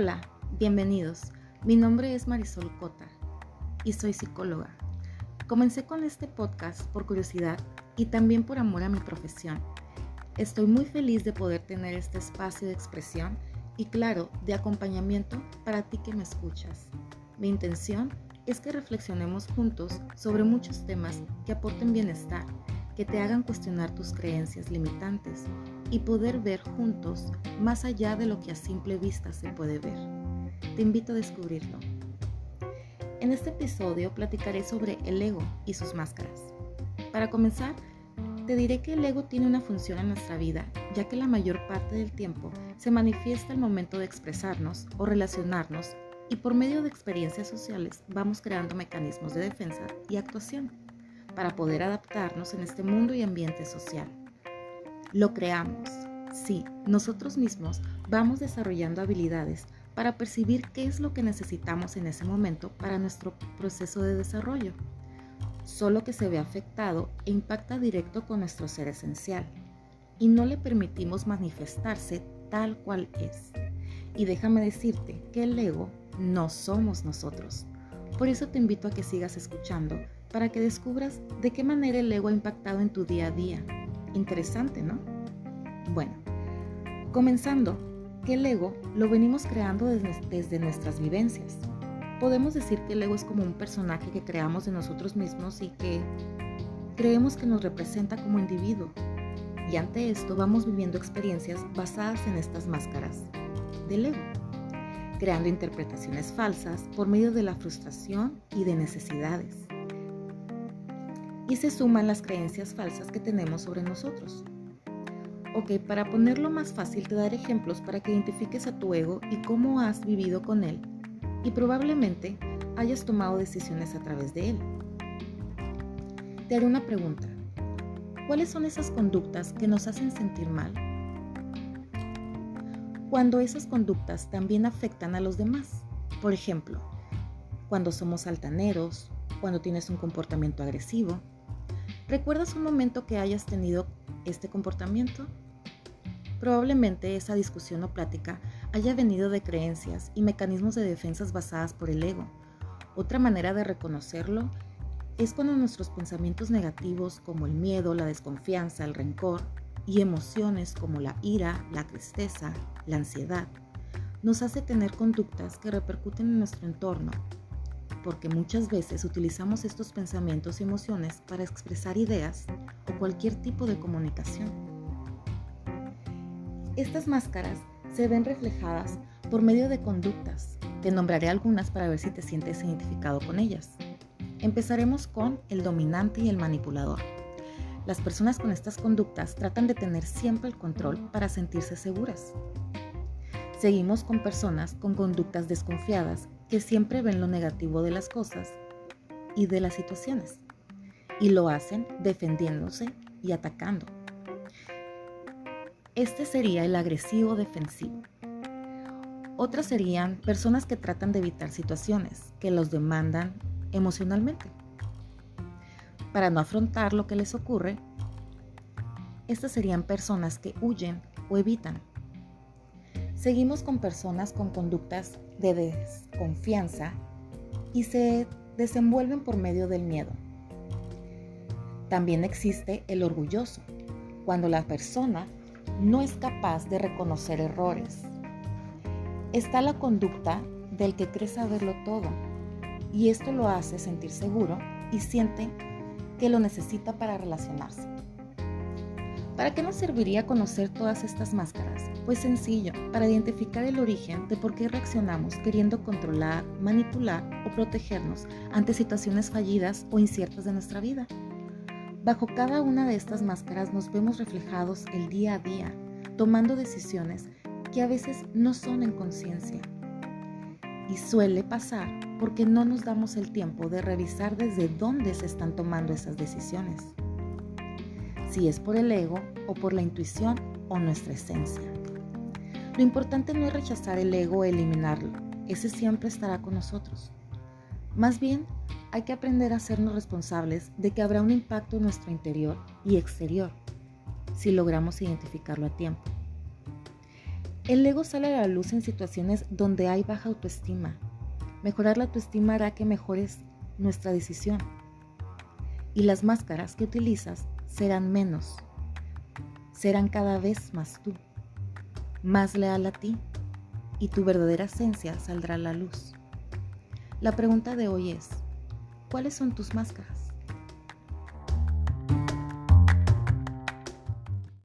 Hola, bienvenidos. Mi nombre es Marisol Cota y soy psicóloga. Comencé con este podcast por curiosidad y también por amor a mi profesión. Estoy muy feliz de poder tener este espacio de expresión y claro, de acompañamiento para ti que me escuchas. Mi intención es que reflexionemos juntos sobre muchos temas que aporten bienestar, que te hagan cuestionar tus creencias limitantes y poder ver juntos más allá de lo que a simple vista se puede ver. Te invito a descubrirlo. En este episodio platicaré sobre el ego y sus máscaras. Para comenzar, te diré que el ego tiene una función en nuestra vida, ya que la mayor parte del tiempo se manifiesta al momento de expresarnos o relacionarnos y por medio de experiencias sociales vamos creando mecanismos de defensa y actuación para poder adaptarnos en este mundo y ambiente social. Lo creamos. Sí, nosotros mismos vamos desarrollando habilidades para percibir qué es lo que necesitamos en ese momento para nuestro proceso de desarrollo. Solo que se ve afectado e impacta directo con nuestro ser esencial y no le permitimos manifestarse tal cual es. Y déjame decirte que el ego no somos nosotros. Por eso te invito a que sigas escuchando para que descubras de qué manera el ego ha impactado en tu día a día Interesante, ¿no? Bueno, comenzando, que el ego lo venimos creando desde, nuestras vivencias. Podemos decir que el ego es como un personaje que creamos de nosotros mismos y que creemos que nos representa como individuo. Y ante esto vamos viviendo experiencias basadas en estas máscaras del ego, creando interpretaciones falsas por medio de la frustración y de necesidades y se suman las creencias falsas que tenemos sobre nosotros. Ok, para ponerlo más fácil te daré ejemplos para que identifiques a tu ego y cómo has vivido con él y probablemente hayas tomado decisiones a través de él. Te haré una pregunta. ¿Cuáles son esas conductas que nos hacen sentir mal? Cuando esas conductas también afectan a los demás. Por ejemplo, cuando somos altaneros, cuando tienes un comportamiento agresivo, ¿Recuerdas un momento que hayas tenido este comportamiento? Probablemente esa discusión o plática haya venido de creencias y mecanismos de defensas basadas por el ego. Otra manera de reconocerlo es cuando nuestros pensamientos negativos como el miedo, la desconfianza, el rencor y emociones como la ira, la tristeza, la ansiedad, nos hace tener conductas que repercuten en nuestro entorno porque muchas veces utilizamos estos pensamientos y emociones para expresar ideas o cualquier tipo de comunicación. Estas máscaras se ven reflejadas por medio de conductas. Te nombraré algunas para ver si te sientes identificado con ellas. Empezaremos con el dominante y el manipulador. Las personas con estas conductas tratan de tener siempre el control para sentirse seguras. Seguimos con personas con conductas desconfiadas que siempre ven lo negativo de las cosas y de las situaciones y lo hacen defendiéndose y atacando. Este sería el agresivo defensivo. Otras serían personas que tratan de evitar situaciones que los demandan emocionalmente. Para no afrontar lo que les ocurre, estas serían personas que huyen o evitan. Seguimos con personas con conductas de desconfianza y se desenvuelven por medio del miedo. También existe el orgulloso, cuando la persona no es capaz de reconocer errores. Está la conducta del que cree saberlo todo y esto lo hace sentir seguro y siente que lo necesita para relacionarse. ¿Para qué nos serviría conocer todas estas máscaras? Pues sencillo, para identificar el origen de por qué reaccionamos queriendo controlar, manipular o protegernos ante situaciones fallidas o inciertas de nuestra vida. Bajo cada una de estas máscaras nos vemos reflejados el día a día, tomando decisiones que a veces no son en conciencia. Y suele pasar porque no nos damos el tiempo de revisar desde dónde se están tomando esas decisiones si es por el ego o por la intuición o nuestra esencia. Lo importante no es rechazar el ego o eliminarlo, ese siempre estará con nosotros. Más bien, hay que aprender a hacernos responsables de que habrá un impacto en nuestro interior y exterior si logramos identificarlo a tiempo. El ego sale a la luz en situaciones donde hay baja autoestima. Mejorar la autoestima hará que mejores nuestra decisión. Y las máscaras que utilizas serán menos. Serán cada vez más tú, más leal a ti, y tu verdadera esencia saldrá a la luz. La pregunta de hoy es, ¿cuáles son tus máscaras?